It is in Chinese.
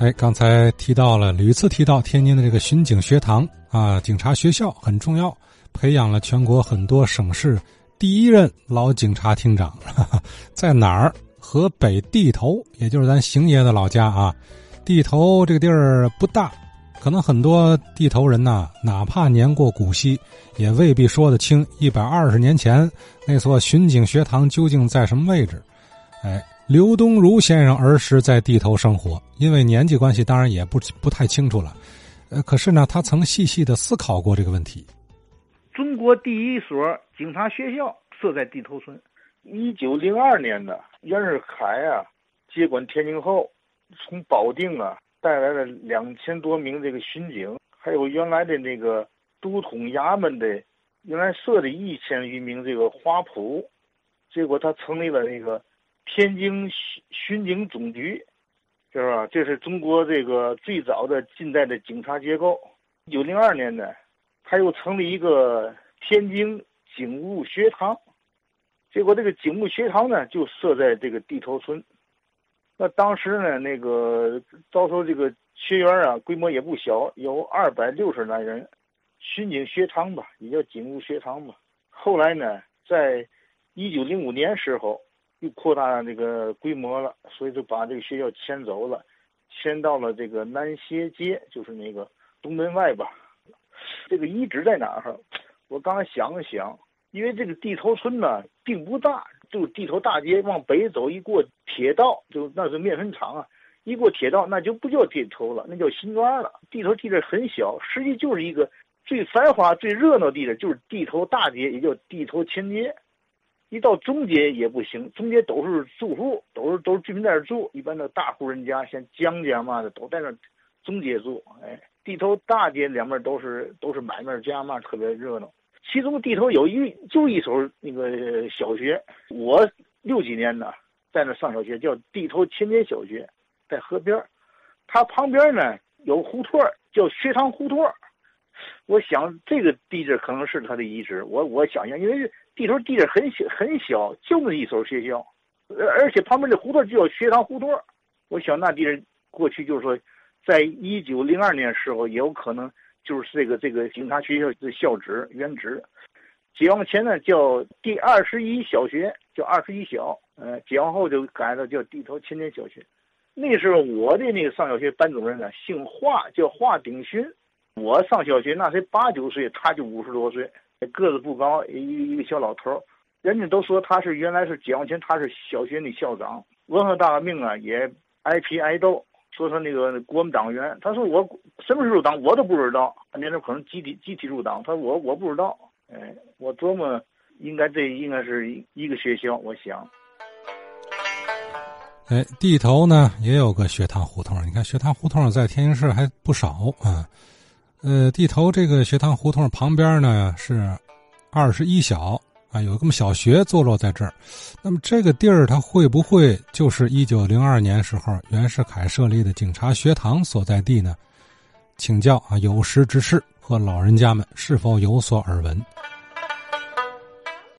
哎，刚才提到了，屡次提到天津的这个巡警学堂啊，警察学校很重要，培养了全国很多省市第一任老警察厅长，在哪儿？河北地头，也就是咱邢爷的老家啊。地头这个地儿不大，可能很多地头人呐，哪怕年过古稀，也未必说得清一百二十年前那所巡警学堂究竟在什么位置。哎。刘东儒先生儿时在地头生活，因为年纪关系，当然也不不太清楚了。呃，可是呢，他曾细细的思考过这个问题。中国第一所警察学校设在地头村。一九零二年的袁世凯啊接管天津后，从保定啊带来了两千多名这个巡警，还有原来的那个都统衙门的，原来设的一千余名这个花仆，结果他成立了那个。天津巡巡警总局，是吧？这是中国这个最早的近代的警察结构。一九零二年呢，他又成立一个天津警务学堂，结果这个警务学堂呢就设在这个地头村。那当时呢，那个招收这个学员啊，规模也不小，有二百六十来人。巡警学堂吧，也叫警务学堂吧。后来呢，在一九零五年时候。又扩大这个规模了，所以就把这个学校迁走了，迁到了这个南斜街，就是那个东门外吧。这个遗址在哪儿？我刚才想了想，因为这个地头村呢并不大，就地头大街往北走，一过铁道就那是面粉厂啊，一过铁道那就不叫地头了，那叫新庄了。地头地界很小，实际就是一个最繁华、最热闹地的，就是地头大街，也叫地头前街。一到中街也不行，中街都是住户，都是都是居民在那住，一般的大户人家，像江家嘛的都在那中街住。哎，地头大街两边都是都是买卖家嘛，特别热闹。其中地头有一就一所那个小学，我六几年呢在那上小学，叫地头前街小学，在河边它旁边呢有胡同叫学堂胡同我想这个地址可能是他的遗址，我我想想，因为。地头地址很小很小，就那一所学校，而而且旁边的胡同就叫学堂胡同。我想那地人过去就是说，在一九零二年时候，也有可能就是这个这个警察学校的校址原址。解放前呢叫第二十一小学，叫二十一小。呃，解放后就改了叫地头前街小学。那时候我的那个上小学班主任呢姓华，叫华鼎勋。我上小学那才八九岁，他就五十多岁。个子不高，一一个小老头人家都说他是原来是解放前他是小学的校长，文化大革命啊也挨批挨斗，说他那个国民党员。他说我什么时候入党我都不知道，那时候可能集体集体入党，他说我我不知道。哎，我琢磨应该这应该是一个学校，我想。哎，地头呢也有个学堂胡同，你看学堂胡同在天津市还不少啊。呃，地头这个学堂胡同旁边呢是二十一小啊，有个么小学坐落在这儿。那么这个地儿它会不会就是一九零二年时候袁世凯设立的警察学堂所在地呢？请教啊，有识之士和老人家们是否有所耳闻？